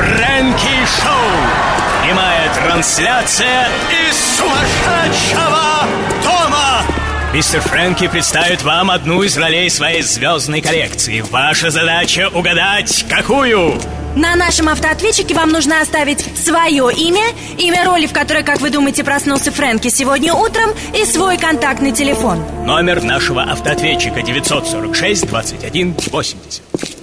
Фрэнки Шоу. Прямая трансляция из сумасшедшего дома. Мистер Фрэнки представит вам одну из ролей своей звездной коллекции. Ваша задача угадать, какую? На нашем автоответчике вам нужно оставить свое имя, имя роли, в которой, как вы думаете, проснулся Фрэнки сегодня утром, и свой контактный телефон. Номер нашего автоответчика 946 21 80.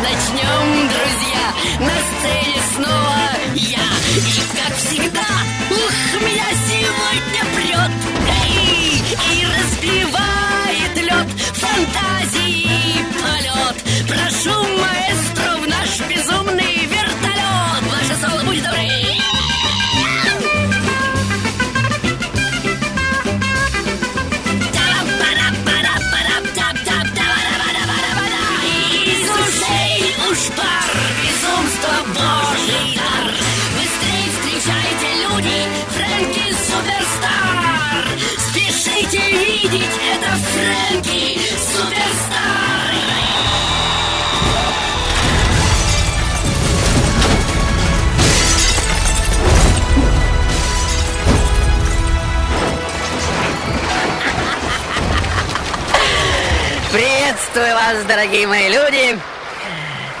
Начнем, друзья На сцене снова Приветствую вас, дорогие мои люди!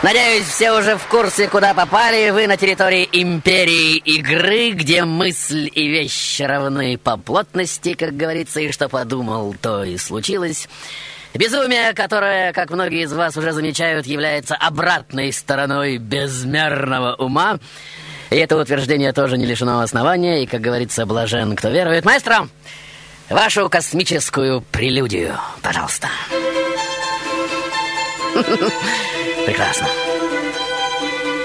Надеюсь, все уже в курсе, куда попали. Вы на территории империи игры, где мысль и вещь равны по плотности, как говорится, и что подумал, то и случилось. Безумие, которое, как многие из вас уже замечают, является обратной стороной безмерного ума. И это утверждение тоже не лишено основания, и, как говорится, блажен, кто верует. Маэстро, вашу космическую прелюдию, пожалуйста. Прекрасно.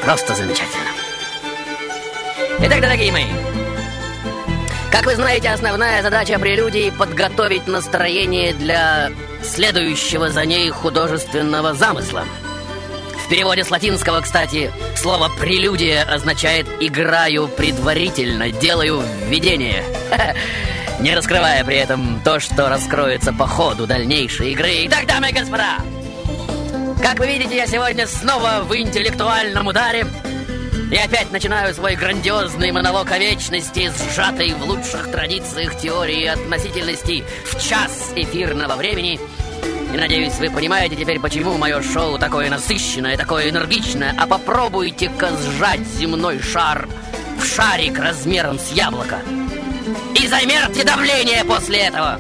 Просто замечательно. Итак, дорогие мои, как вы знаете, основная задача прелюдии — подготовить настроение для следующего за ней художественного замысла. В переводе с латинского, кстати, слово «прелюдия» означает «играю предварительно, делаю введение», не раскрывая при этом то, что раскроется по ходу дальнейшей игры. Итак, дамы и господа, как вы видите, я сегодня снова в интеллектуальном ударе. И опять начинаю свой грандиозный монолог о вечности, сжатый в лучших традициях теории относительности в час эфирного времени. И надеюсь, вы понимаете теперь, почему мое шоу такое насыщенное, такое энергичное. А попробуйте-ка сжать земной шар в шарик размером с яблоко. И замерьте давление после этого.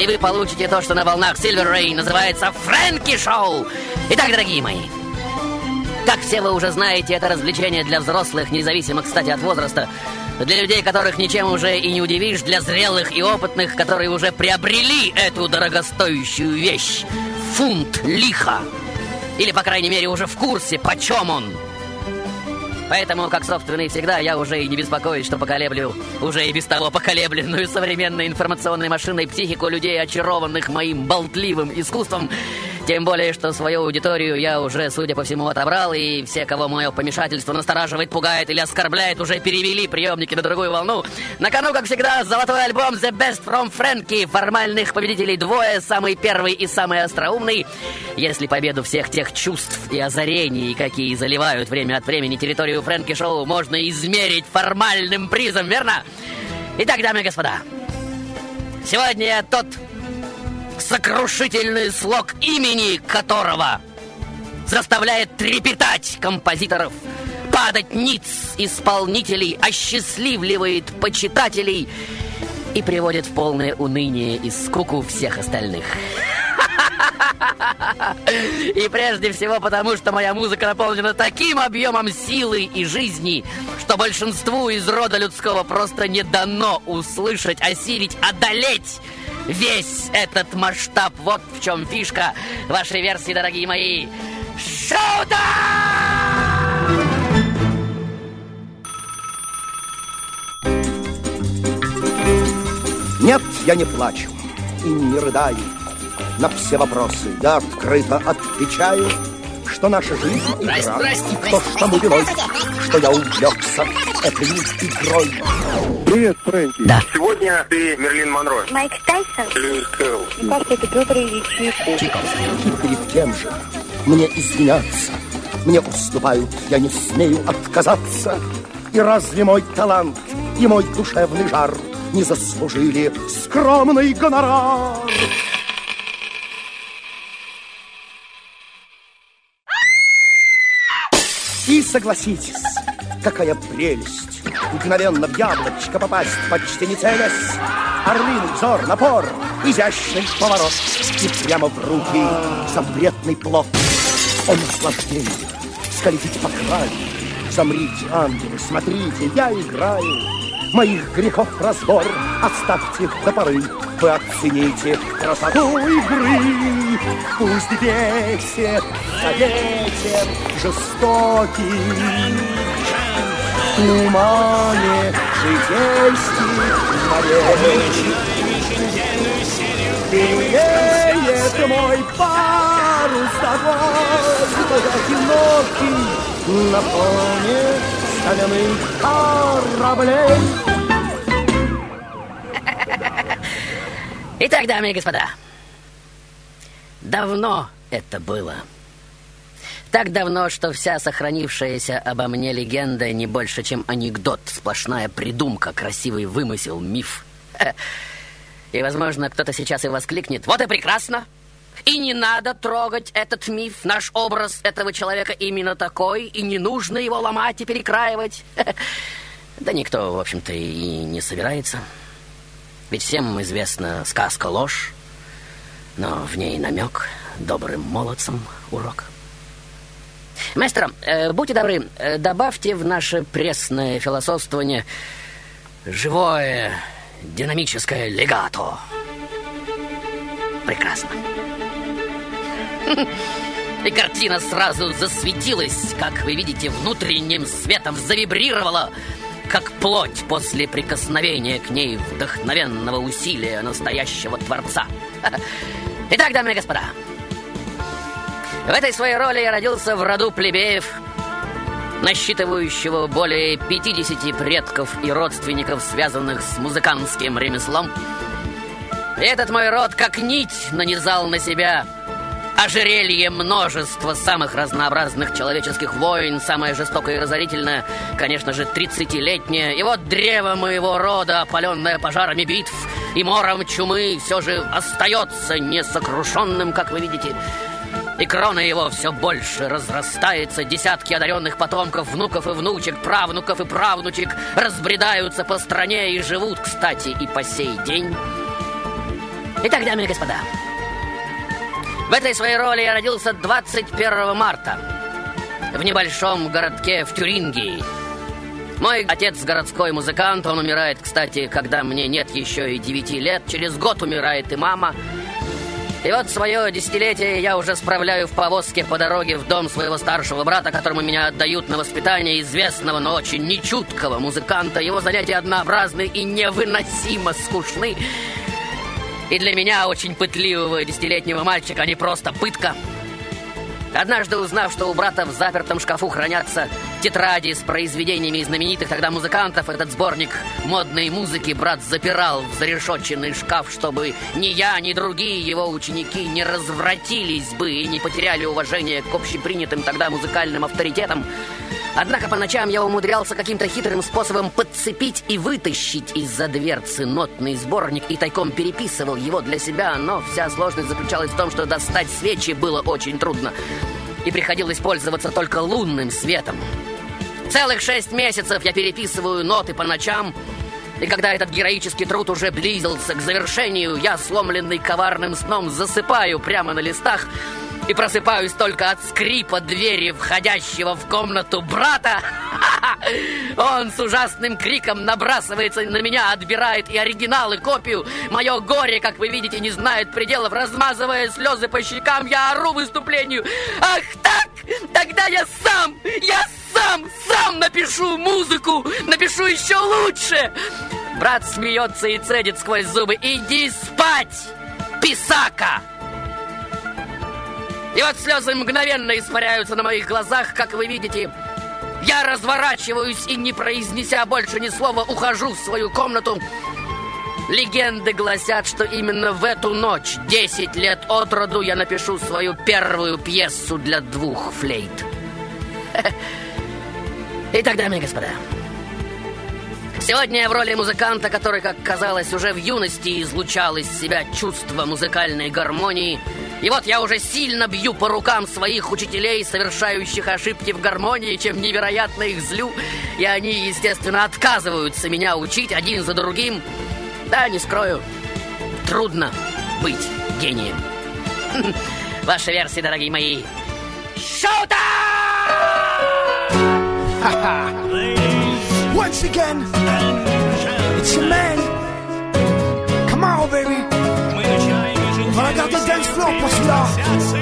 И вы получите то, что на волнах Silver Rain называется Фрэнки Шоу. Итак, дорогие мои, как все вы уже знаете, это развлечение для взрослых, независимо, кстати, от возраста. Для людей, которых ничем уже и не удивишь, для зрелых и опытных, которые уже приобрели эту дорогостоящую вещь. Фунт лиха. Или, по крайней мере, уже в курсе, почем он. Поэтому, как собственно и всегда, я уже и не беспокоюсь, что поколеблю уже и без того поколебленную современной информационной машиной психику людей, очарованных моим болтливым искусством. Тем более, что свою аудиторию я уже, судя по всему, отобрал, и все, кого мое помешательство настораживает, пугает или оскорбляет, уже перевели приемники на другую волну. На кону, как всегда, золотой альбом The Best from Frankie. Формальных победителей двое, самый первый и самый остроумный. Если победу всех тех чувств и озарений, какие заливают время от времени территорию Фрэнки Шоу, можно измерить формальным призом, верно? Итак, дамы и господа, сегодня я тот сокрушительный слог имени которого заставляет трепетать композиторов, падать ниц исполнителей, осчастливливает почитателей и приводит в полное уныние и скуку всех остальных. И прежде всего потому, что моя музыка наполнена таким объемом силы и жизни, что большинству из рода людского просто не дано услышать, осилить, одолеть весь этот масштаб. Вот в чем фишка вашей версии, дорогие мои. Шоу-тайм! Нет, я не плачу и не рыдаю. На все вопросы я открыто отвечаю, что наша жизнь игра. Здрасте, здрасте, То, что мы виной, что я увлекся этой игрой. Привет, Фрэнки. Да. Сегодня ты Мерлин Монро. Майк Тайсон? Льюис Кэрролл. Мне кажется, это Петр Ильич Чайковский. И перед кем же мне извиняться? Мне уступают, я не смею отказаться. И разве мой талант и мой душевный жар не заслужили скромный гонорар? Согласитесь, какая прелесть. Мгновенно в яблочко попасть, почти не целясь. Орлиный взор, напор, изящный поворот. И прямо в руки запретный плод. О наслаждение, скользите по краю. Замрите, ангелы, смотрите, я играю. Моих грехов разбор оставьте до поры Вы оцените красоту игры. Пусть ветер за ветер жестокий. В тумане житейских морей Белеет мой парус тобой Одинокий на фоне соляных кораблей Итак, дамы и господа, давно это было. Так давно, что вся сохранившаяся обо мне легенда не больше, чем анекдот, сплошная придумка, красивый вымысел, миф. И, возможно, кто-то сейчас и воскликнет, вот и прекрасно, и не надо трогать этот миф, наш образ этого человека именно такой, и не нужно его ломать и перекраивать. Да никто, в общем-то, и не собирается. Ведь всем известна сказка ложь, но в ней намек добрым молодцам урок. Мастер, э, будьте добры, э, добавьте в наше пресное философствование живое, динамическое легато. Прекрасно. И картина сразу засветилась, как вы видите, внутренним светом завибрировала, как плоть после прикосновения к ней вдохновенного усилия настоящего Творца. Итак, дамы и господа, в этой своей роли я родился в роду плебеев, насчитывающего более 50 предков и родственников, связанных с музыкантским ремеслом. И этот мой род, как нить, нанизал на себя ожерелье множества самых разнообразных человеческих войн, самое жестокое и разорительное, конечно же, 30-летнее. И вот древо моего рода, опаленное пожарами битв и мором чумы, все же остается несокрушенным, как вы видите. И крона его все больше разрастается, десятки одаренных потомков, внуков и внучек, правнуков и правнучек разбредаются по стране и живут, кстати, и по сей день. Итак, дамы и господа, в этой своей роли я родился 21 марта в небольшом городке в Тюрингии. Мой отец городской музыкант, он умирает, кстати, когда мне нет еще и 9 лет. Через год умирает и мама. И вот свое десятилетие я уже справляю в повозке по дороге в дом своего старшего брата, которому меня отдают на воспитание известного, но очень нечуткого музыканта. Его занятия однообразны и невыносимо скучны. И для меня, очень пытливого десятилетнего мальчика, они просто пытка. Однажды узнав, что у брата в запертом шкафу хранятся тетради с произведениями знаменитых тогда музыкантов, этот сборник модной музыки брат запирал в зарешетченный шкаф, чтобы ни я, ни другие его ученики не развратились бы и не потеряли уважение к общепринятым тогда музыкальным авторитетам. Однако по ночам я умудрялся каким-то хитрым способом подцепить и вытащить из-за дверцы нотный сборник и тайком переписывал его для себя, но вся сложность заключалась в том, что достать свечи было очень трудно, и приходилось пользоваться только лунным светом. Целых шесть месяцев я переписываю ноты по ночам, и когда этот героический труд уже близился к завершению, я, сломленный коварным сном, засыпаю прямо на листах, и просыпаюсь только от скрипа двери, входящего в комнату брата. Он с ужасным криком набрасывается на меня, отбирает и оригинал, и копию. Мое горе, как вы видите, не знает пределов. Размазывая слезы по щекам, я ору выступлению. Ах так! Тогда я сам, я сам, сам напишу музыку, напишу еще лучше. Брат смеется и цедит сквозь зубы. Иди спать, писака! И вот слезы мгновенно испаряются на моих глазах, как вы видите. Я разворачиваюсь и, не произнеся больше ни слова, ухожу в свою комнату. Легенды гласят, что именно в эту ночь, 10 лет от роду, я напишу свою первую пьесу для двух флейт. Итак, дамы и господа, Сегодня я в роли музыканта, который, как казалось, уже в юности излучал из себя чувство музыкальной гармонии. И вот я уже сильно бью по рукам своих учителей, совершающих ошибки в гармонии, чем невероятно их злю. И они, естественно, отказываются меня учить один за другим. Да, не скрою, трудно быть гением. Ваши версии, дорогие мои. Шоу-тайм! Once again, it's your man. Come on, baby. On va regarder le dance floor pour celui-là.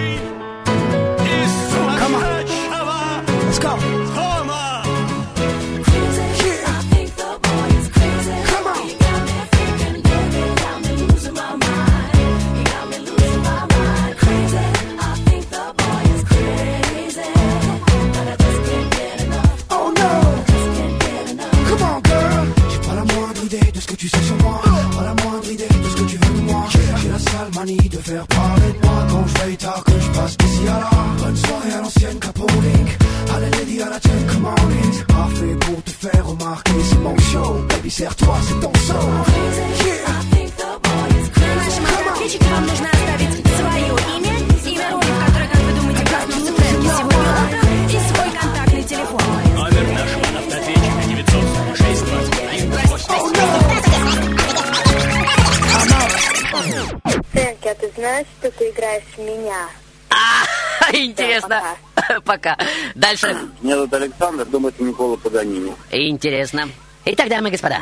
Играешь меня? А, интересно. Пока. Дальше. Меня зовут Александр, думаю, это Никола Паганини. Интересно. Итак, дамы и господа.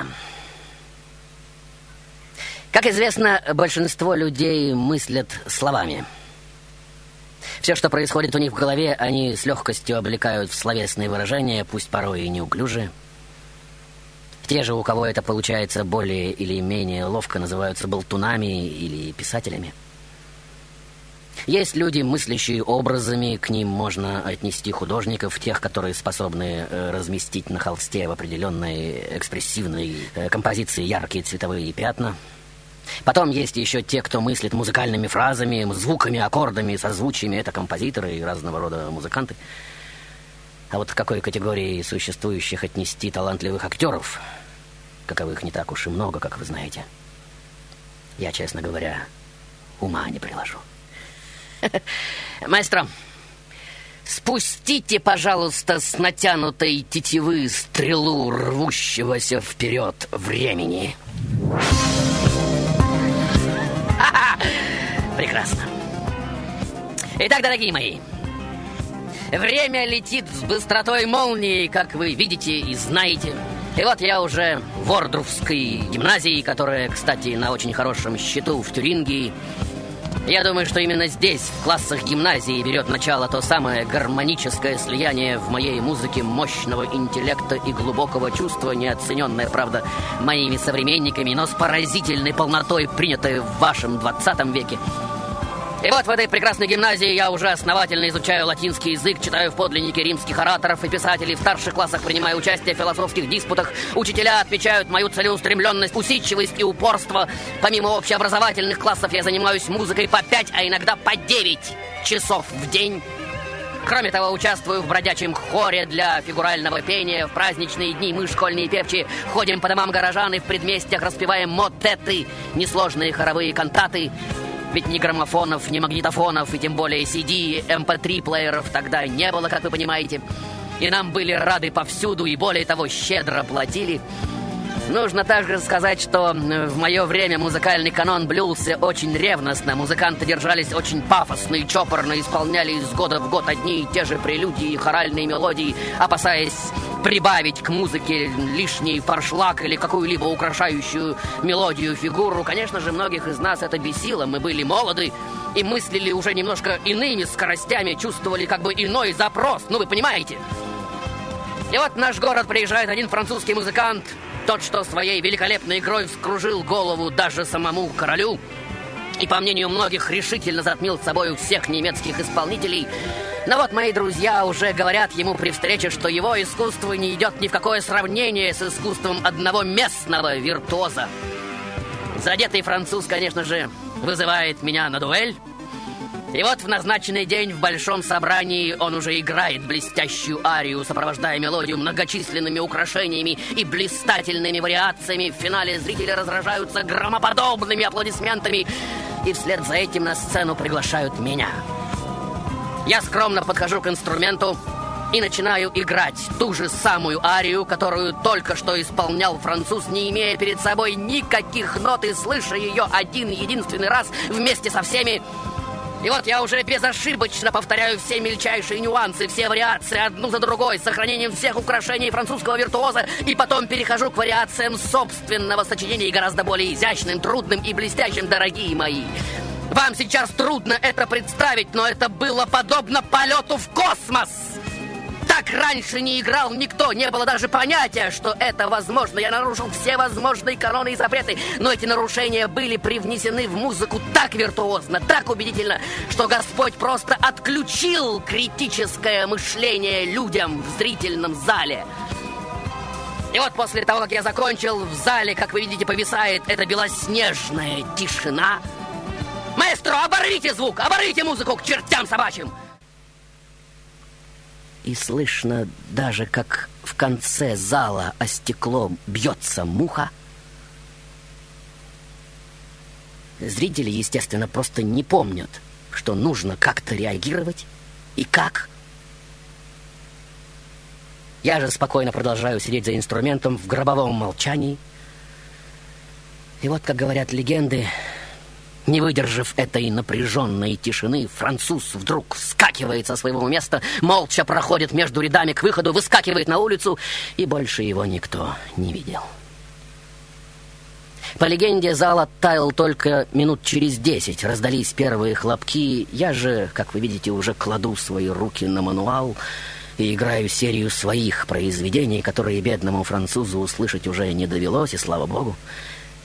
Как известно, большинство людей мыслят словами. Все, что происходит у них в голове, они с легкостью облекают в словесные выражения, пусть порой и неуклюжие. Те же, у кого это получается более или менее ловко, называются болтунами или писателями. Есть люди, мыслящие образами, к ним можно отнести художников, тех, которые способны э, разместить на холсте в определенной экспрессивной э, композиции яркие цветовые пятна. Потом есть еще те, кто мыслит музыкальными фразами, звуками, аккордами, созвучиями. Это композиторы и разного рода музыканты. А вот к какой категории существующих отнести талантливых актеров, каковых не так уж и много, как вы знаете, я, честно говоря, ума не приложу. Маэстро, спустите, пожалуйста, с натянутой тетивы стрелу рвущегося вперед времени. Прекрасно. Итак, дорогие мои, время летит с быстротой молнии, как вы видите и знаете. И вот я уже в Ордруфской гимназии, которая, кстати, на очень хорошем счету в Тюрингии. Я думаю, что именно здесь, в классах гимназии, берет начало то самое гармоническое слияние в моей музыке мощного интеллекта и глубокого чувства, неоцененное, правда, моими современниками, но с поразительной полнотой, принятое в вашем 20 веке. И вот в этой прекрасной гимназии я уже основательно изучаю латинский язык, читаю в подлиннике римских ораторов и писателей, в старших классах принимаю участие в философских диспутах. Учителя отмечают мою целеустремленность, усидчивость и упорство. Помимо общеобразовательных классов я занимаюсь музыкой по 5, а иногда по 9 часов в день. Кроме того, участвую в бродячем хоре для фигурального пения. В праздничные дни мы, школьные певчи, ходим по домам горожан и в предместьях распеваем мотеты, несложные хоровые кантаты. Ведь ни граммофонов, ни магнитофонов, и тем более CD, MP3-плееров тогда не было, как вы понимаете. И нам были рады повсюду, и более того, щедро платили. Нужно также сказать, что в мое время музыкальный канон блюлся очень ревностно. Музыканты держались очень пафосно и чопорно, исполняли из года в год одни и те же прелюдии и хоральные мелодии, опасаясь прибавить к музыке лишний фаршлаг или какую-либо украшающую мелодию фигуру. Конечно же, многих из нас это бесило. Мы были молоды и мыслили уже немножко иными скоростями, чувствовали как бы иной запрос. Ну, вы понимаете? И вот в наш город приезжает один французский музыкант, тот, что своей великолепной игрой вскружил голову даже самому королю, и, по мнению многих, решительно затмил с собой всех немецких исполнителей. Но вот мои друзья уже говорят ему при встрече, что его искусство не идет ни в какое сравнение с искусством одного местного виртуоза. Задетый француз, конечно же, вызывает меня на дуэль. И вот в назначенный день в большом собрании он уже играет блестящую арию, сопровождая мелодию многочисленными украшениями и блистательными вариациями. В финале зрители разражаются громоподобными аплодисментами, и вслед за этим на сцену приглашают меня. Я скромно подхожу к инструменту и начинаю играть ту же самую арию, которую только что исполнял француз, не имея перед собой никаких нот и слыша ее один единственный раз вместе со всеми и вот я уже безошибочно повторяю все мельчайшие нюансы, все вариации одну за другой, с сохранением всех украшений французского виртуоза, и потом перехожу к вариациям собственного сочинения, гораздо более изящным, трудным и блестящим, дорогие мои. Вам сейчас трудно это представить, но это было подобно полету в космос. Так раньше не играл никто, не было даже понятия, что это возможно. Я нарушил все возможные каноны и запреты, но эти нарушения были привнесены в музыку так виртуозно, так убедительно, что Господь просто отключил критическое мышление людям в зрительном зале. И вот после того, как я закончил, в зале, как вы видите, повисает эта белоснежная тишина. Маэстро, оборвите звук, оборвите музыку к чертям собачьим! И слышно даже, как в конце зала о стекло бьется муха. Зрители, естественно, просто не помнят, что нужно как-то реагировать и как. Я же спокойно продолжаю сидеть за инструментом в гробовом молчании. И вот, как говорят легенды, не выдержав этой напряженной тишины, француз вдруг вскакивает со своего места, молча проходит между рядами к выходу, выскакивает на улицу, и больше его никто не видел. По легенде, зал оттаял только минут через десять. Раздались первые хлопки. Я же, как вы видите, уже кладу свои руки на мануал и играю серию своих произведений, которые бедному французу услышать уже не довелось, и слава богу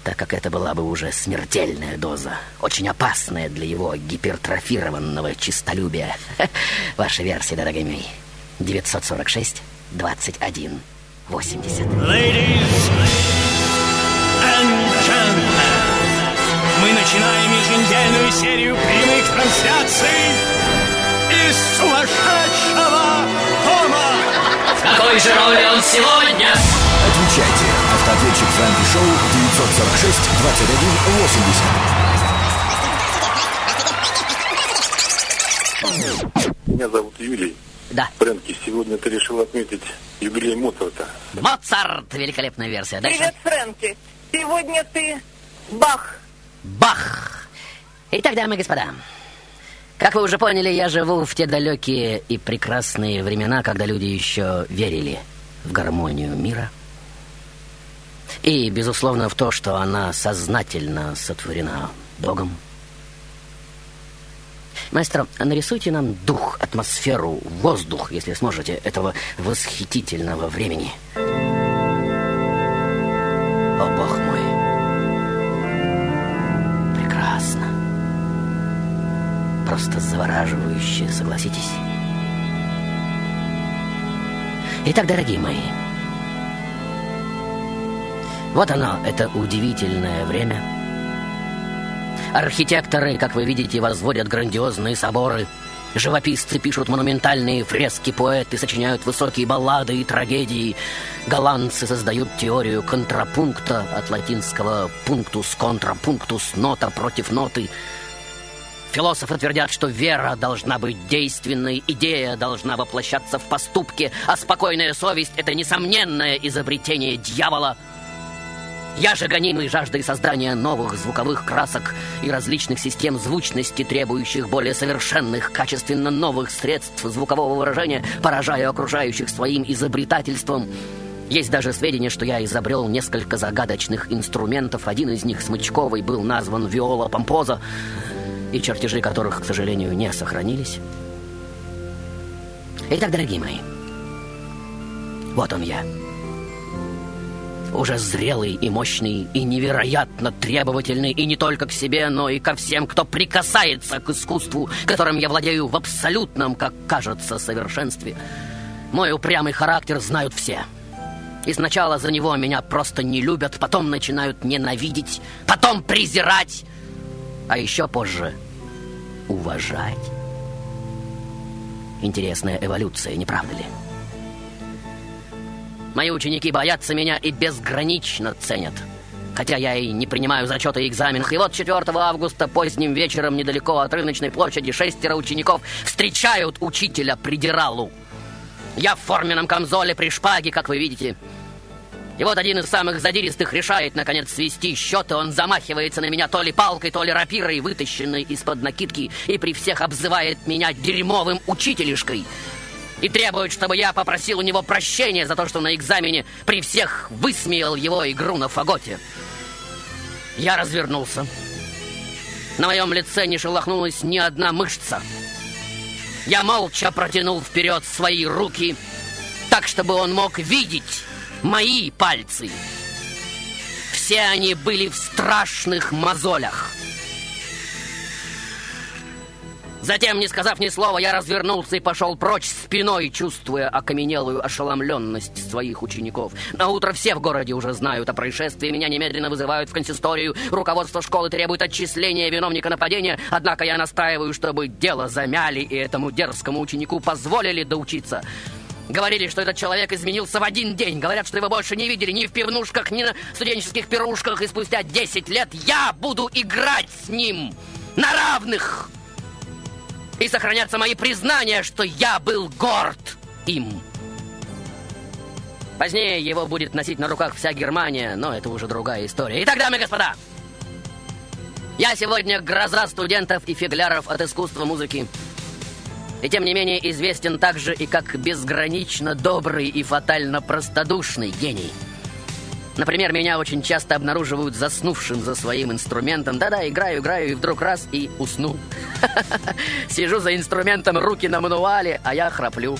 так как это была бы уже смертельная доза, очень опасная для его гипертрофированного чистолюбия. Ваша версия, дорогие мои. 946 21 80. Ladies and gentlemen, мы начинаем еженедельную серию прямых трансляций из сумасшедшего дома. В какой же роли он сегодня? Отвечайте. Автоответчик Франки Шоу 946 21 80. Меня зовут Юлий. Да. Фрэнки, сегодня ты решил отметить юбилей Моцарта. Моцарт! Великолепная версия. Дальше. Привет, Фрэнки. Сегодня ты Бах. Бах! Итак, дамы и господа, как вы уже поняли, я живу в те далекие и прекрасные времена, когда люди еще верили в гармонию мира – и, безусловно, в то, что она сознательно сотворена Богом. Маэстро, нарисуйте нам дух, атмосферу, воздух, если сможете, этого восхитительного времени. О, Бог мой! Прекрасно. Просто завораживающе, согласитесь? Итак, дорогие мои, вот оно, это удивительное время. Архитекторы, как вы видите, возводят грандиозные соборы. Живописцы пишут монументальные фрески, поэты сочиняют высокие баллады и трагедии. Голландцы создают теорию контрапункта от латинского «пунктус контрапунктус» — нота против ноты. Философы твердят, что вера должна быть действенной, идея должна воплощаться в поступке, а спокойная совесть — это несомненное изобретение дьявола — Я же гонимый жаждой создания новых звуковых красок и различных систем звучности, требующих более совершенных, качественно новых средств звукового выражения, поражаю окружающих своим изобретательством. Есть даже сведения, что я изобрел несколько загадочных инструментов. Один из них, смычковый, был назван виола помпоза, и чертежи которых, к сожалению, не сохранились. Итак, дорогие мои, вот он я. Уже зрелый и мощный, и невероятно требовательный, и не только к себе, но и ко всем, кто прикасается к искусству, которым я владею в абсолютном, как кажется, совершенстве. Мой упрямый характер знают все. И сначала за него меня просто не любят, потом начинают ненавидеть, потом презирать, а еще позже уважать. Интересная эволюция, не правда ли? Мои ученики боятся меня и безгранично ценят. Хотя я и не принимаю зачеты и экзаменах. И вот 4 августа поздним вечером недалеко от рыночной площади шестеро учеников встречают учителя придиралу. Я в форменном камзоле при шпаге, как вы видите. И вот один из самых задиристых решает, наконец, свести счеты. Он замахивается на меня то ли палкой, то ли рапирой, вытащенной из-под накидки, и при всех обзывает меня дерьмовым учителишкой. И требует, чтобы я попросил у него прощения за то, что на экзамене при всех высмеял его игру на фаготе. Я развернулся. На моем лице не шелохнулась ни одна мышца. Я молча протянул вперед свои руки, так, чтобы он мог видеть мои пальцы. Все они были в страшных мозолях. Затем, не сказав ни слова, я развернулся и пошел прочь спиной, чувствуя окаменелую ошеломленность своих учеников. На утро все в городе уже знают о происшествии, меня немедленно вызывают в консисторию. Руководство школы требует отчисления виновника нападения, однако я настаиваю, чтобы дело замяли и этому дерзкому ученику позволили доучиться. Говорили, что этот человек изменился в один день. Говорят, что его больше не видели ни в пивнушках, ни на студенческих пирушках. И спустя 10 лет я буду играть с ним на равных. И сохранятся мои признания, что я был горд им. Позднее его будет носить на руках вся Германия, но это уже другая история. Итак, дамы и господа, я сегодня гроза студентов и фигляров от искусства музыки. И тем не менее известен также и как безгранично добрый и фатально простодушный гений. Например, меня очень часто обнаруживают заснувшим за своим инструментом. Да-да, играю, играю, и вдруг раз и усну. Сижу за инструментом, руки на мануале, а я храплю.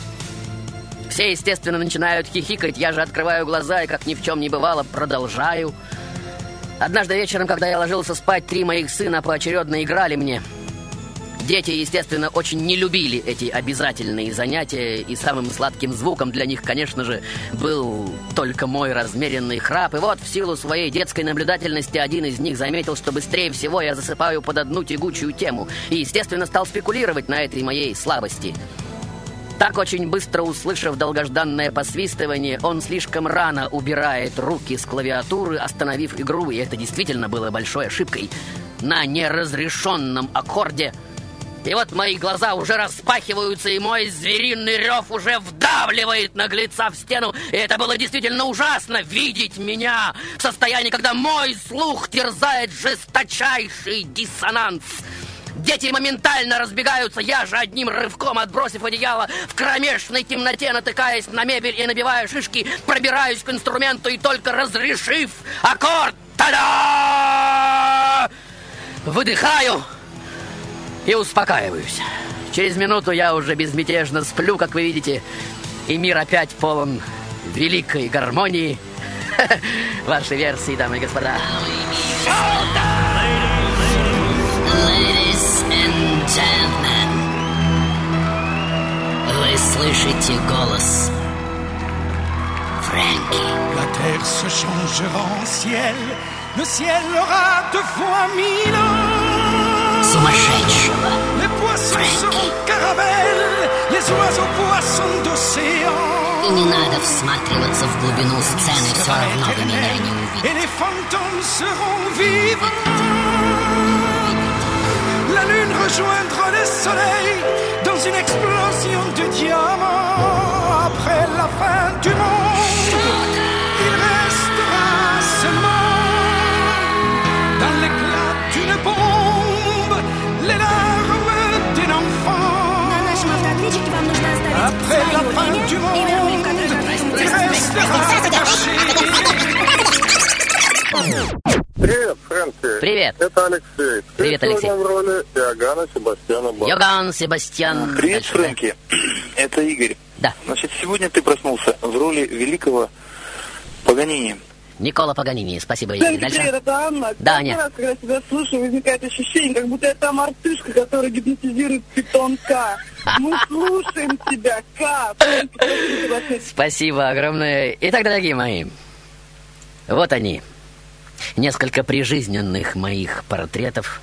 Все, естественно, начинают хихикать, я же открываю глаза и, как ни в чем не бывало, продолжаю. Однажды вечером, когда я ложился спать, три моих сына поочередно играли мне. Дети, естественно, очень не любили эти обязательные занятия, и самым сладким звуком для них, конечно же, был только мой размеренный храп. И вот, в силу своей детской наблюдательности, один из них заметил, что быстрее всего я засыпаю под одну тягучую тему, и, естественно, стал спекулировать на этой моей слабости. Так очень быстро услышав долгожданное посвистывание, он слишком рано убирает руки с клавиатуры, остановив игру, и это действительно было большой ошибкой. На неразрешенном аккорде и вот мои глаза уже распахиваются, и мой звериный рев уже вдавливает наглеца в стену. И это было действительно ужасно видеть меня в состоянии, когда мой слух терзает жесточайший диссонанс. Дети моментально разбегаются, я же одним рывком, отбросив одеяло, в кромешной темноте, натыкаясь на мебель и набивая шишки, пробираюсь к инструменту и только разрешив аккорд, та-да! Выдыхаю и успокаиваюсь. Через минуту я уже безмятежно сплю, как вы видите, и мир опять полон великой гармонии. Ваши версии, дамы и господа. Ladies and gentlemen, вы слышите голос Фрэнки. La terre se changera en ciel, le ciel aura deux fois mille ans. Сумасшедшего. Les poissons seront caravelles, les oiseaux poissons d'océan. И не надо всматриваться в глубину сцены, все равно вы меня не увидите. Et les fantômes seront vivants. La lune rejoindra le soleil dans une explosion de diamants. Après la fin du monde, après la fin du monde. Привет, Фрэнки. Привет. Это Алексей. Привет, Алексей. в роли Иоганна Себастьяна Баха. Иоганн Себастьян. Привет, Дальше, Фрэнки. Да. Это Игорь. Да. Значит, сегодня ты проснулся в роли великого Паганини. Никола Паганини. Спасибо, Игорь. Привет, Дальше. это Анна. Да, Аня. раз, когда тебя слушаю, возникает ощущение, как будто это мартышка, которая гипнотизирует питонка. Мы слушаем тебя, Ка. Фрэнки, спасибо тебе большое. Спасибо огромное. Итак, дорогие мои, вот они. Несколько прижизненных моих портретов.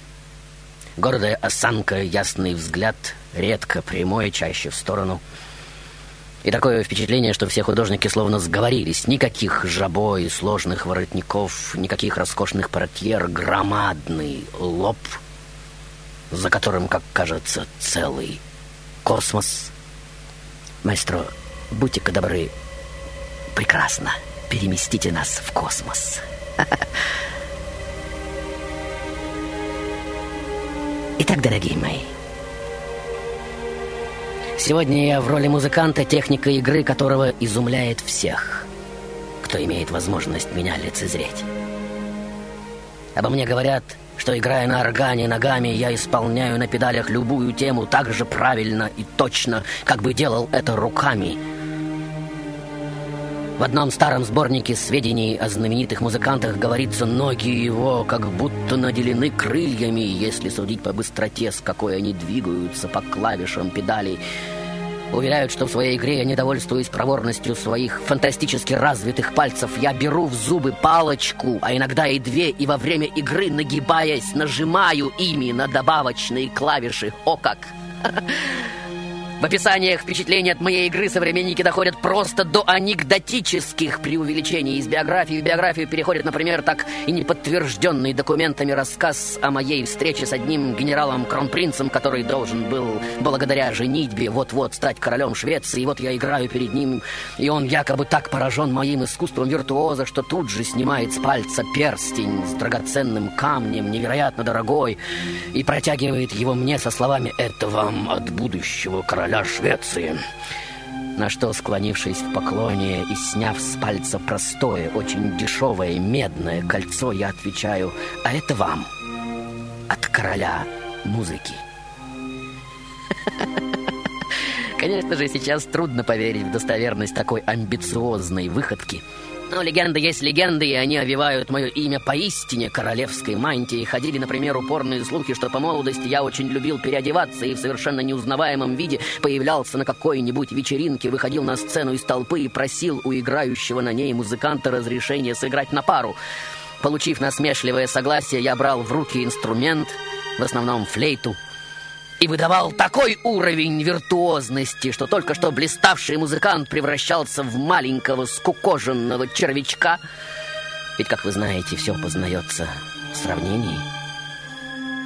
Гордая осанка, ясный взгляд, редко прямой, чаще в сторону. И такое впечатление, что все художники словно сговорились. Никаких жабо и сложных воротников, никаких роскошных портьер, громадный лоб, за которым, как кажется, целый космос. Маэстро, будьте-ка добры, прекрасно, переместите нас в космос. Итак, дорогие мои, сегодня я в роли музыканта, техника игры которого изумляет всех, кто имеет возможность меня лицезреть. Обо мне говорят, что играя на органе ногами, я исполняю на педалях любую тему так же правильно и точно, как бы делал это руками. В одном старом сборнике сведений о знаменитых музыкантах говорится, ноги его как будто наделены крыльями, если судить по быстроте, с какой они двигаются по клавишам педалей. Уверяют, что в своей игре я недовольствуюсь проворностью своих фантастически развитых пальцев. Я беру в зубы палочку, а иногда и две, и во время игры, нагибаясь, нажимаю ими на добавочные клавиши. О как! В описаниях впечатлений от моей игры современники доходят просто до анекдотических преувеличений. Из биографии в биографию переходит, например, так и неподтвержденный документами рассказ о моей встрече с одним генералом-кронпринцем, который должен был, благодаря женитьбе, вот-вот стать королем Швеции. И вот я играю перед ним, и он якобы так поражен моим искусством виртуоза, что тут же снимает с пальца перстень с драгоценным камнем, невероятно дорогой, и протягивает его мне со словами «Это вам от будущего короля Швеции». На что, склонившись в поклоне и сняв с пальца простое, очень дешевое медное кольцо, я отвечаю «А это вам от короля музыки». Конечно же, сейчас трудно поверить в достоверность такой амбициозной выходки. Но легенды есть легенды, и они овивают мое имя поистине королевской мантии. Ходили, например, упорные слухи, что по молодости я очень любил переодеваться и в совершенно неузнаваемом виде появлялся на какой-нибудь вечеринке, выходил на сцену из толпы и просил у играющего на ней музыканта разрешения сыграть на пару. Получив насмешливое согласие, я брал в руки инструмент, в основном флейту, и выдавал такой уровень виртуозности, что только что блиставший музыкант превращался в маленького скукоженного червячка. Ведь, как вы знаете, все познается в сравнении.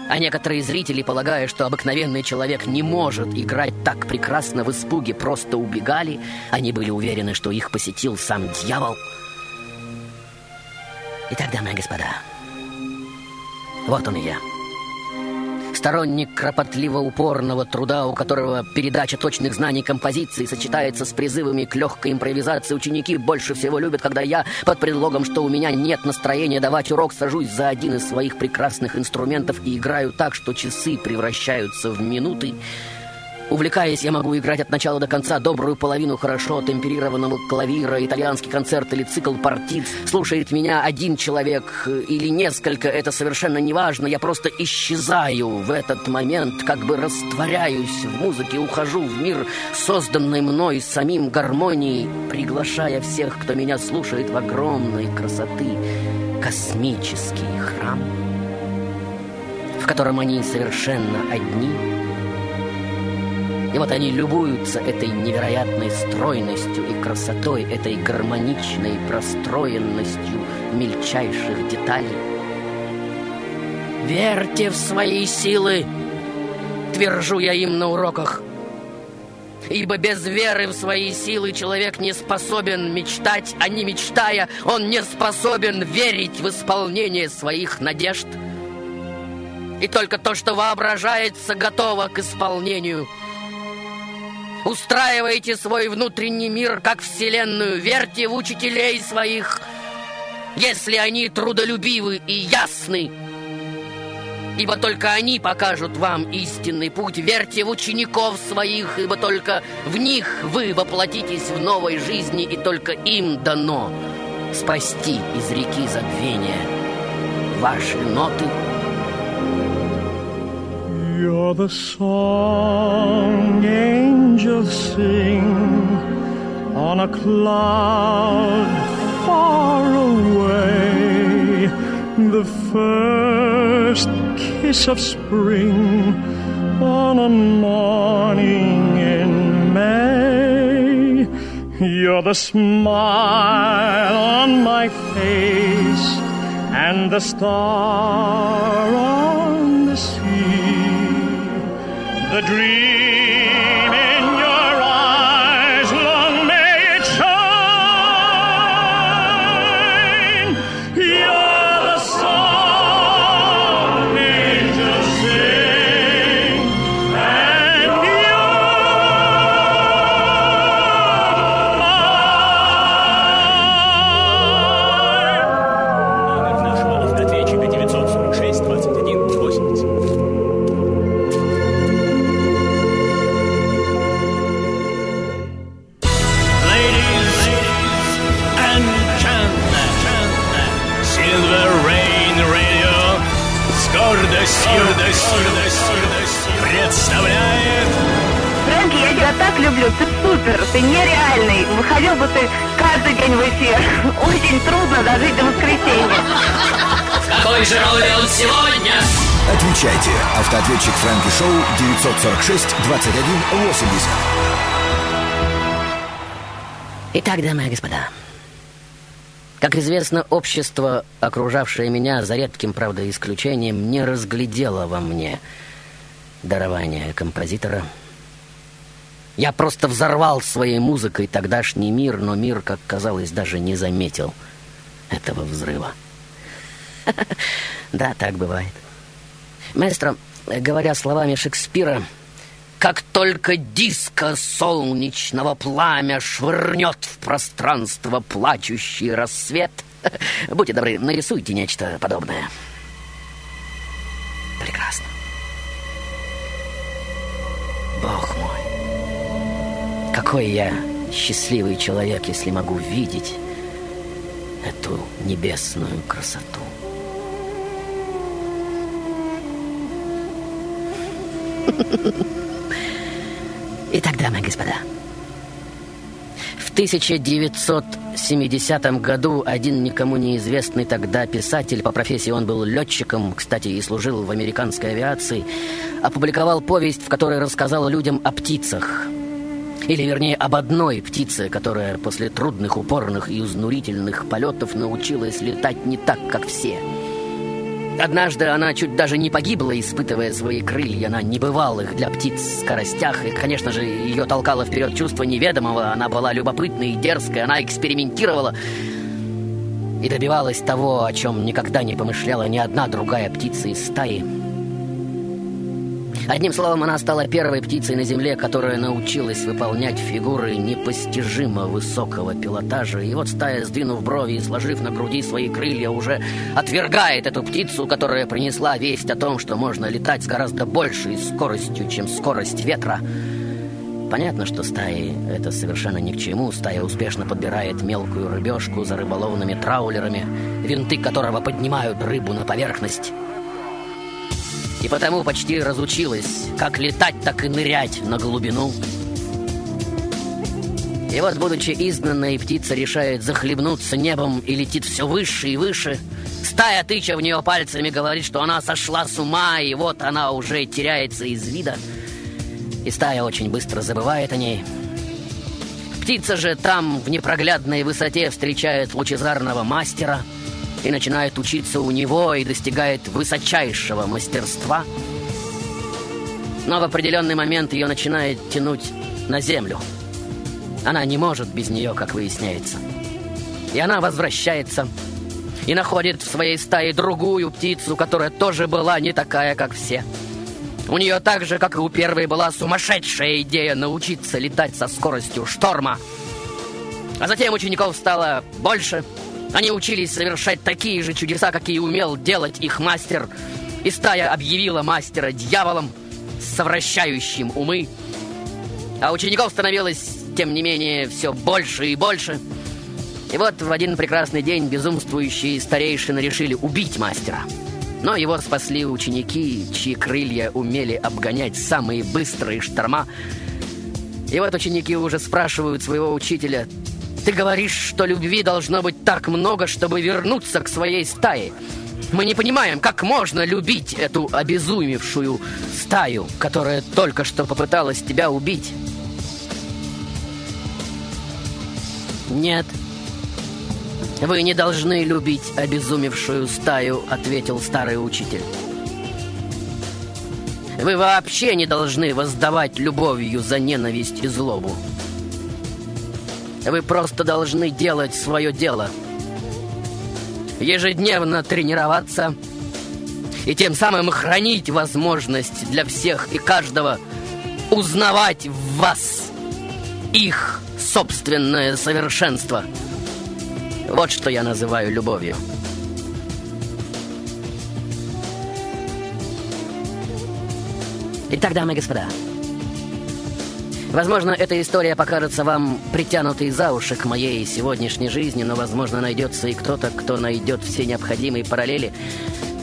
А некоторые зрители, полагая, что обыкновенный человек не может играть так прекрасно в испуге, просто убегали. Они были уверены, что их посетил сам дьявол. Итак, дамы и господа, вот он и я. Сторонник кропотливо-упорного труда, у которого передача точных знаний композиции сочетается с призывами к легкой импровизации, ученики больше всего любят, когда я, под предлогом, что у меня нет настроения давать урок, сажусь за один из своих прекрасных инструментов и играю так, что часы превращаются в минуты. Увлекаясь, я могу играть от начала до конца добрую половину хорошо темперированного клавира, итальянский концерт или цикл партит. Слушает меня один человек э, или несколько, это совершенно не важно. Я просто исчезаю в этот момент, как бы растворяюсь в музыке, ухожу в мир, созданный мной самим гармонией, приглашая всех, кто меня слушает, в огромной красоты космический храм, в котором они совершенно одни — и вот они любуются этой невероятной стройностью и красотой, этой гармоничной простроенностью мельчайших деталей. Верьте в свои силы, твержу я им на уроках. Ибо без веры в свои силы человек не способен мечтать, а не мечтая, он не способен верить в исполнение своих надежд. И только то, что воображается, готово к исполнению – Устраивайте свой внутренний мир как вселенную, верьте в учителей своих, если они трудолюбивы и ясны. ибо только они покажут вам истинный путь. Верьте в учеников своих, ибо только в них вы воплотитесь в новой жизни, и только им дано спасти из реки забвения ваши ноты. You're the song angels sing on a cloud far away. The first kiss of spring on a morning in May. You're the smile on my face and the star on the sea. The dream супер, ты нереальный. Выходил бы ты каждый день в эфир. Очень трудно дожить до воскресенья. Какой же роли он сегодня? Отвечайте. Автоответчик Фрэнки Шоу 946 21 80. Итак, дамы и господа, как известно, общество, окружавшее меня, за редким, правда, исключением, не разглядело во мне дарование композитора. Я просто взорвал своей музыкой тогдашний мир, но мир, как казалось, даже не заметил этого взрыва. Да, так бывает. Маэстро, говоря словами Шекспира, как только диско солнечного пламя швырнет в пространство плачущий рассвет, будьте добры, нарисуйте нечто подобное. Прекрасно. Бог мой, какой я счастливый человек, если могу видеть эту небесную красоту. Итак, дамы и господа, в 1970 году один никому неизвестный тогда писатель, по профессии он был летчиком, кстати, и служил в американской авиации, опубликовал повесть, в которой рассказал людям о птицах. Или, вернее, об одной птице, которая после трудных, упорных и изнурительных полетов научилась летать не так, как все – Однажды она чуть даже не погибла, испытывая свои крылья на небывалых для птиц скоростях. И, конечно же, ее толкало вперед чувство неведомого. Она была любопытной и дерзкой, она экспериментировала и добивалась того, о чем никогда не помышляла ни одна другая птица из стаи. Одним словом, она стала первой птицей на Земле, которая научилась выполнять фигуры непостижимо высокого пилотажа. И вот стая, сдвинув брови и сложив на груди свои крылья, уже отвергает эту птицу, которая принесла весть о том, что можно летать с гораздо большей скоростью, чем скорость ветра. Понятно, что стаи это совершенно ни к чему. Стая успешно подбирает мелкую рыбешку за рыболовными траулерами, винты которого поднимают рыбу на поверхность. И потому почти разучилась как летать, так и нырять на глубину. И вот, будучи изгнанной, птица решает захлебнуться небом и летит все выше и выше. Стая, тыча в нее пальцами, говорит, что она сошла с ума, и вот она уже теряется из вида. И стая очень быстро забывает о ней. Птица же там, в непроглядной высоте, встречает лучезарного мастера – и начинает учиться у него и достигает высочайшего мастерства. Но в определенный момент ее начинает тянуть на землю. Она не может без нее, как выясняется. И она возвращается и находит в своей стае другую птицу, которая тоже была не такая, как все. У нее так же, как и у первой, была сумасшедшая идея научиться летать со скоростью шторма. А затем учеников стало больше – они учились совершать такие же чудеса, какие умел делать их мастер. И стая объявила мастера дьяволом, совращающим умы. А учеников становилось, тем не менее, все больше и больше. И вот в один прекрасный день безумствующие старейшины решили убить мастера. Но его спасли ученики, чьи крылья умели обгонять самые быстрые шторма. И вот ученики уже спрашивают своего учителя, «Ты говоришь, что любви должно быть так много, чтобы вернуться к своей стае?» Мы не понимаем, как можно любить эту обезумевшую стаю, которая только что попыталась тебя убить. Нет. Вы не должны любить обезумевшую стаю, ответил старый учитель. Вы вообще не должны воздавать любовью за ненависть и злобу. Вы просто должны делать свое дело – ежедневно тренироваться и тем самым хранить возможность для всех и каждого узнавать в вас их собственное совершенство. Вот что я называю любовью. Итак, дамы и господа, Возможно, эта история покажется вам притянутой за уши к моей сегодняшней жизни, но, возможно, найдется и кто-то, кто найдет все необходимые параллели.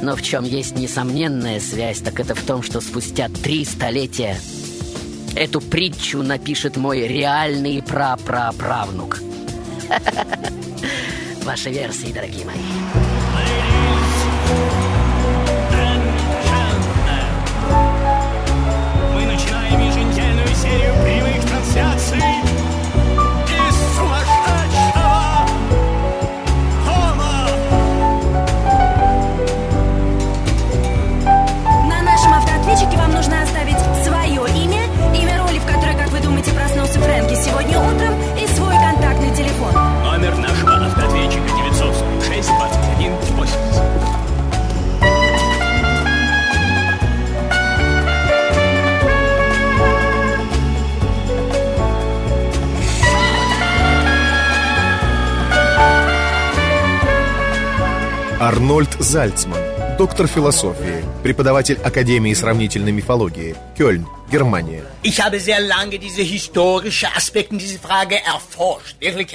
Но в чем есть несомненная связь, так это в том, что спустя три столетия эту притчу напишет мой реальный прапраправнук. Ваши версии, дорогие мои. Арнольд Зальцман, доктор философии, преподаватель Академии сравнительной мифологии, Кёльн, Германия.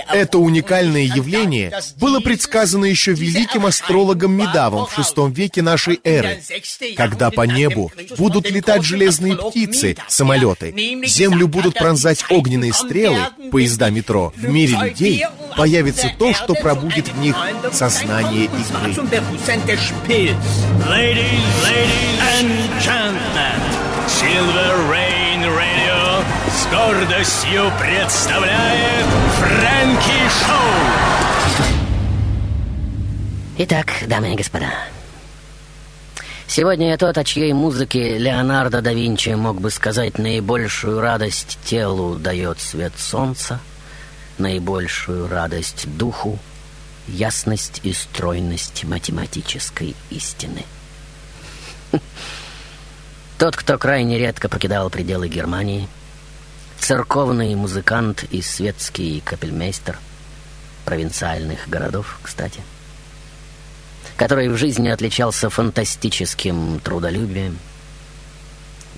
Это уникальное явление было предсказано еще великим астрологом Медавом в VI веке нашей эры, когда по небу будут летать железные птицы, самолеты, землю будут пронзать огненные стрелы, поезда метро. В мире людей появится то, что пробудит в них сознание игры. Ladies, ladies and gentlemen, Silver Rain Radio с гордостью представляет Фрэнки Шоу. Итак, дамы и господа, сегодня я тот, о чьей музыке Леонардо да Винчи мог бы сказать наибольшую радость телу дает свет солнца, наибольшую радость духу, ясность и стройность математической истины. Тот, кто крайне редко покидал пределы Германии, церковный музыкант и светский капельмейстер провинциальных городов, кстати, который в жизни отличался фантастическим трудолюбием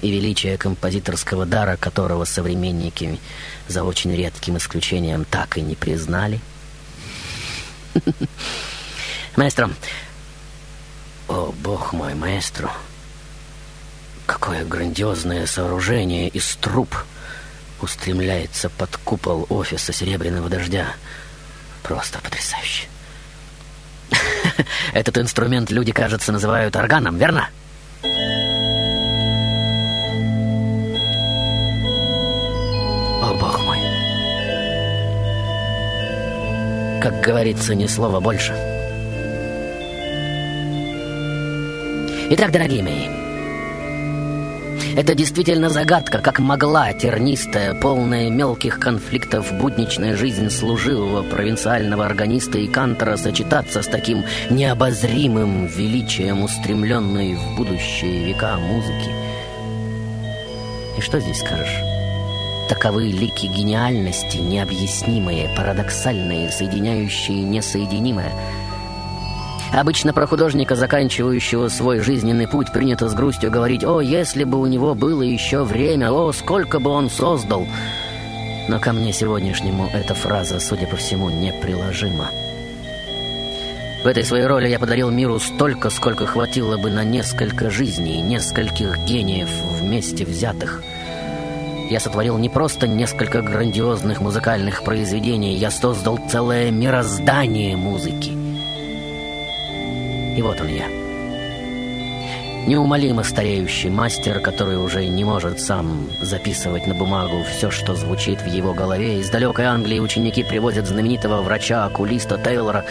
и величие композиторского дара, которого современники за очень редким исключением так и не признали. Маэстро, о, бог мой, маэстро, какое грандиозное сооружение из труб устремляется под купол офиса Серебряного Дождя. Просто потрясающе. Этот инструмент люди, кажется, называют органом, верно? О, бог мой. Как говорится, ни слова больше. Итак, дорогие мои, это действительно загадка, как могла тернистая, полная мелких конфликтов будничная жизнь служивого провинциального органиста и кантора сочетаться с таким необозримым величием, устремленной в будущие века музыки. И что здесь скажешь? Таковы лики гениальности, необъяснимые, парадоксальные, соединяющие несоединимое. Обычно про художника, заканчивающего свой жизненный путь, принято с грустью говорить «О, если бы у него было еще время! О, сколько бы он создал!» Но ко мне сегодняшнему эта фраза, судя по всему, неприложима. В этой своей роли я подарил миру столько, сколько хватило бы на несколько жизней, нескольких гениев вместе взятых. Я сотворил не просто несколько грандиозных музыкальных произведений, я создал целое мироздание музыки. И вот он я. Неумолимо стареющий мастер, который уже не может сам записывать на бумагу все, что звучит в его голове. Из далекой Англии ученики привозят знаменитого врача-окулиста Тейлора.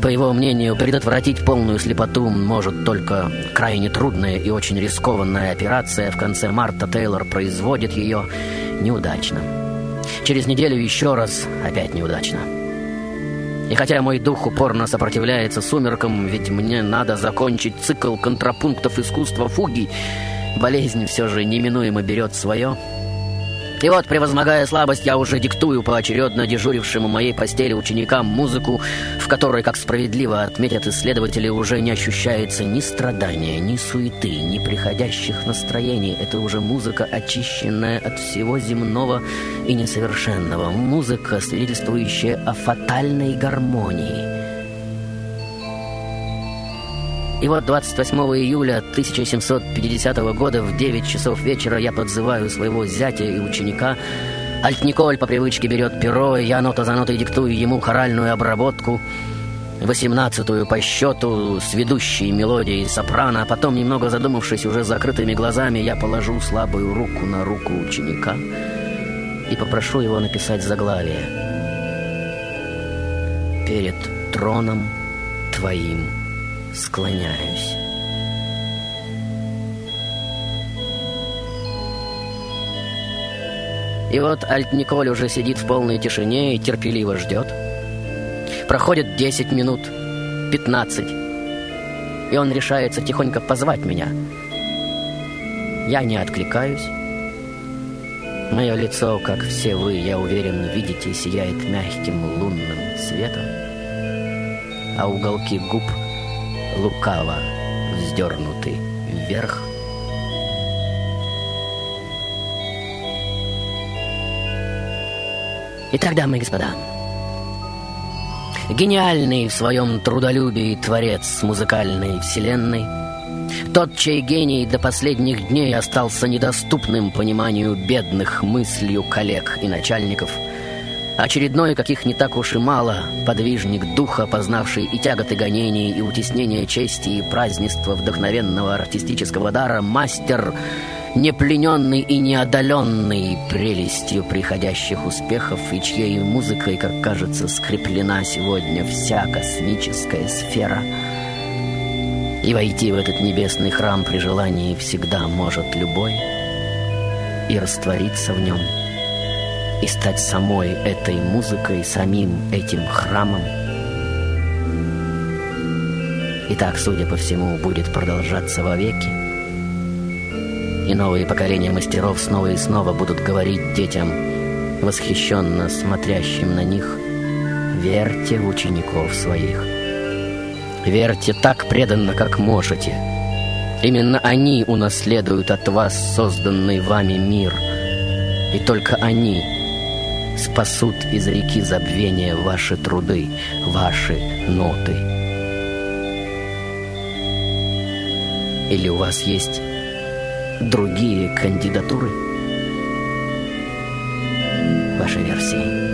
По его мнению, предотвратить полную слепоту может только крайне трудная и очень рискованная операция. В конце марта Тейлор производит ее неудачно. Через неделю еще раз опять неудачно. И хотя мой дух упорно сопротивляется сумеркам, ведь мне надо закончить цикл контрапунктов искусства фуги, болезнь все же неминуемо берет свое. И вот, превозмогая слабость, я уже диктую поочередно дежурившему моей постели ученикам музыку, в которой, как справедливо отметят исследователи, уже не ощущается ни страдания, ни суеты, ни приходящих настроений. Это уже музыка, очищенная от всего земного и несовершенного. Музыка, свидетельствующая о фатальной гармонии. И вот 28 июля 1750 года в 9 часов вечера я подзываю своего зятя и ученика. Альтниколь по привычке берет перо, и я нота за нотой диктую ему хоральную обработку, восемнадцатую по счету с ведущей мелодией сопрано, а потом, немного задумавшись уже закрытыми глазами, я положу слабую руку на руку ученика и попрошу его написать заглавие. «Перед троном твоим» склоняюсь. И вот Альт-Николь уже сидит в полной тишине и терпеливо ждет. Проходит 10 минут, 15, и он решается тихонько позвать меня. Я не откликаюсь. Мое лицо, как все вы, я уверен, видите, сияет мягким лунным светом, а уголки губ — лукаво вздернуты вверх. Итак, дамы и господа, гениальный в своем трудолюбии творец музыкальной вселенной, тот, чей гений до последних дней остался недоступным пониманию бедных мыслью коллег и начальников – Очередной, каких не так уж и мало, подвижник духа, познавший и тяготы гонений, и утеснение чести, и празднества вдохновенного артистического дара, мастер, не плененный и неодоленный прелестью приходящих успехов, и чьей музыкой, как кажется, скреплена сегодня вся космическая сфера. И войти в этот небесный храм при желании всегда может любой, и раствориться в нем – и стать самой этой музыкой, самим этим храмом. И так, судя по всему, будет продолжаться вовеки. И новые поколения мастеров снова и снова будут говорить детям, восхищенно смотрящим на них, верьте в учеников своих. Верьте так преданно, как можете. Именно они унаследуют от вас созданный вами мир. И только они спасут из реки забвения ваши труды, ваши ноты. Или у вас есть другие кандидатуры? Ваши версии.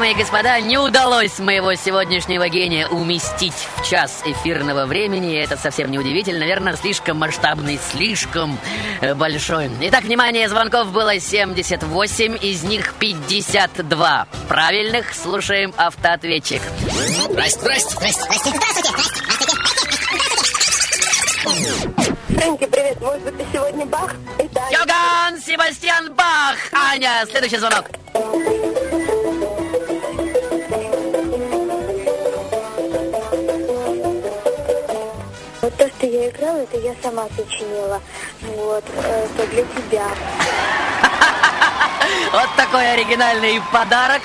Дамы и господа, не удалось моего сегодняшнего гения уместить в час эфирного времени. Это совсем не удивительно, наверное, слишком масштабный, слишком э, большой. Итак, внимание, звонков было 78, из них 52 правильных. Слушаем автоответчик. Здрасте, здрасте, здрасте, здрасте, здравствуйте, Фрэнки, привет. Может быть, ты сегодня Бах? Йоган Себастьян Бах! Аня, следующий звонок. Это я сама сочинила. Вот, э, это для тебя. Вот такой оригинальный подарок.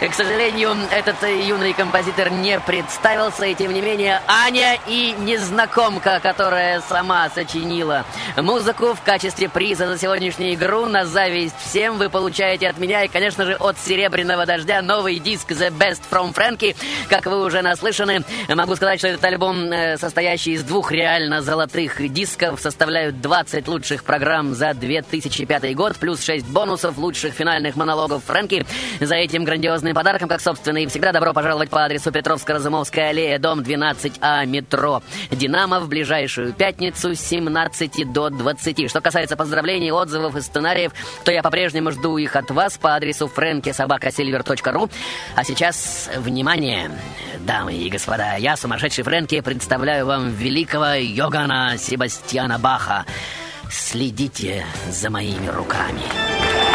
К сожалению, этот юный композитор не представился, и тем не менее Аня и незнакомка, которая сама сочинила музыку в качестве приза за сегодняшнюю игру на зависть всем вы получаете от меня и, конечно же, от Серебряного Дождя новый диск The Best from Frankie. Как вы уже наслышаны, могу сказать, что этот альбом, э, состоящий из двух реально золотых дисков, составляют 20 лучших программ за 2005 год, плюс 6 бонусов лучших финальных монологов Фрэнки. За этим грандиозным подарком, как собственно и всегда, добро пожаловать по адресу Петровско-Разумовская аллея, дом 12А, метро «Динамо» в ближайшую пятницу с 17 до 20. Что касается поздравлений, отзывов и сценариев, то я по-прежнему жду их от вас по адресу frankysobakasilver.ru. А сейчас, внимание, дамы и господа, я, сумасшедший Фрэнки, представляю вам великого Йогана Себастьяна Баха. Следите за моими руками.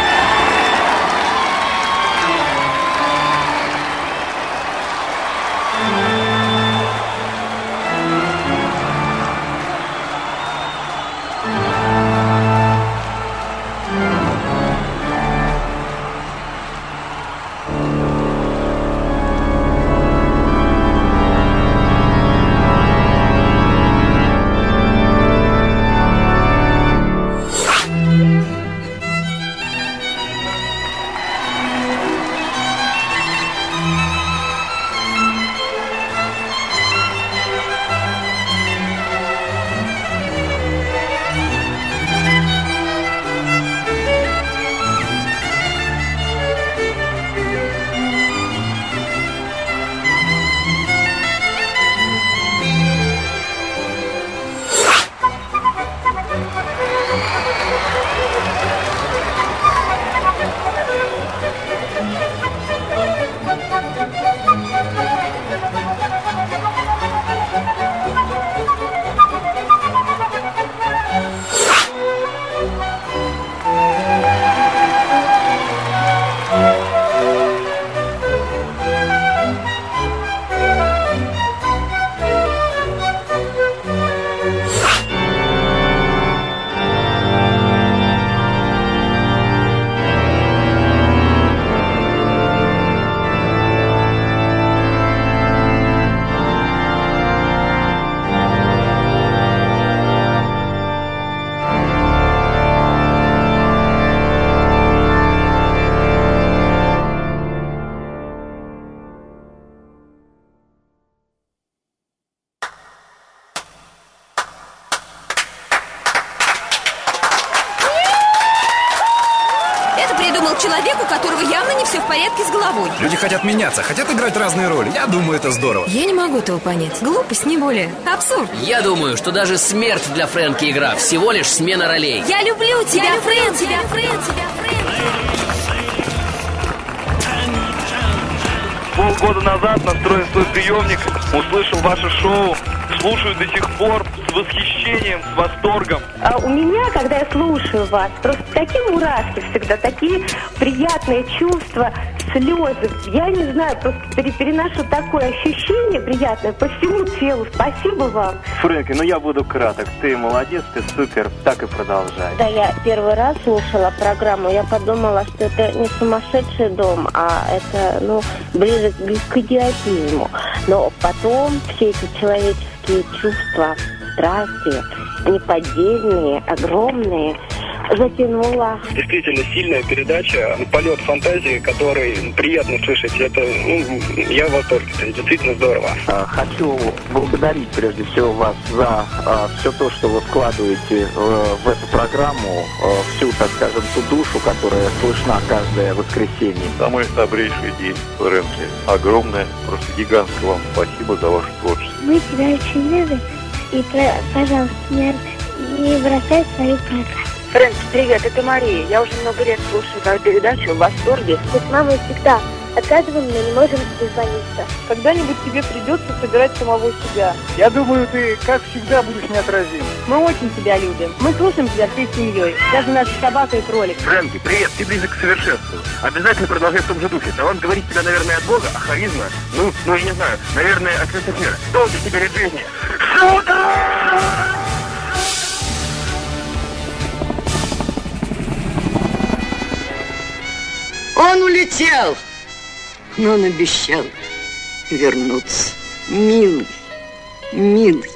Я этого понять. Глупость, не более. Абсурд. Я думаю, что даже смерть для Фрэнки игра всего лишь смена ролей. Я люблю тебя, Фрэн, тебя, Фрэн, тебя, Полгода назад, настроив свой приемник, услышал ваше шоу. Слушаю до сих пор с восхищением, с восторгом. А у меня, когда я слушаю вас, просто такие мурашки всегда, такие приятные чувства, слезы. Я не знаю, просто пере- переношу такое ощущение приятное по всему телу. Спасибо вам. Фрэнки, ну я буду краток. Ты молодец, ты супер. Так и продолжай. Когда я первый раз слушала программу, я подумала, что это не сумасшедший дом, а это, ну, ближе к идиотизму. Но потом все эти человеческие чувства, страсти, неподдельные, огромные, Затянула. Действительно сильная передача, полет фантазии, который приятно слышать. Это, ну, я в восторге, это действительно здорово. А, Хочу благодарить прежде всего вас за а, все то, что вы вкладываете э, в эту программу, э, всю, так скажем, ту душу, которая слышна каждое воскресенье. Самый добрейший день в рынке. Огромное, просто гигантское вам спасибо за ваше творчество. Мы тебя очень любим. И, пожалуйста, не, бросай свою программу. Фрэнк, привет, это Мария. Я уже много лет слушаю твою передачу в восторге. Мы с мамой всегда отказываем, но не можем дозвониться. Когда-нибудь тебе придется собирать самого себя. Я думаю, ты, как всегда, будешь неотразим. Мы очень тебя любим. Мы слушаем тебя всей семьей. Даже наша собака и кролик. Фрэнки, привет, ты близок к совершенству. Обязательно продолжай в том же духе. Талант говорит тебя, наверное, от Бога, а харизма, ну, ну, я не знаю, наверное, от святых мира. Долго тебе лет жизни. Он улетел, но он обещал вернуться. Милый, милый.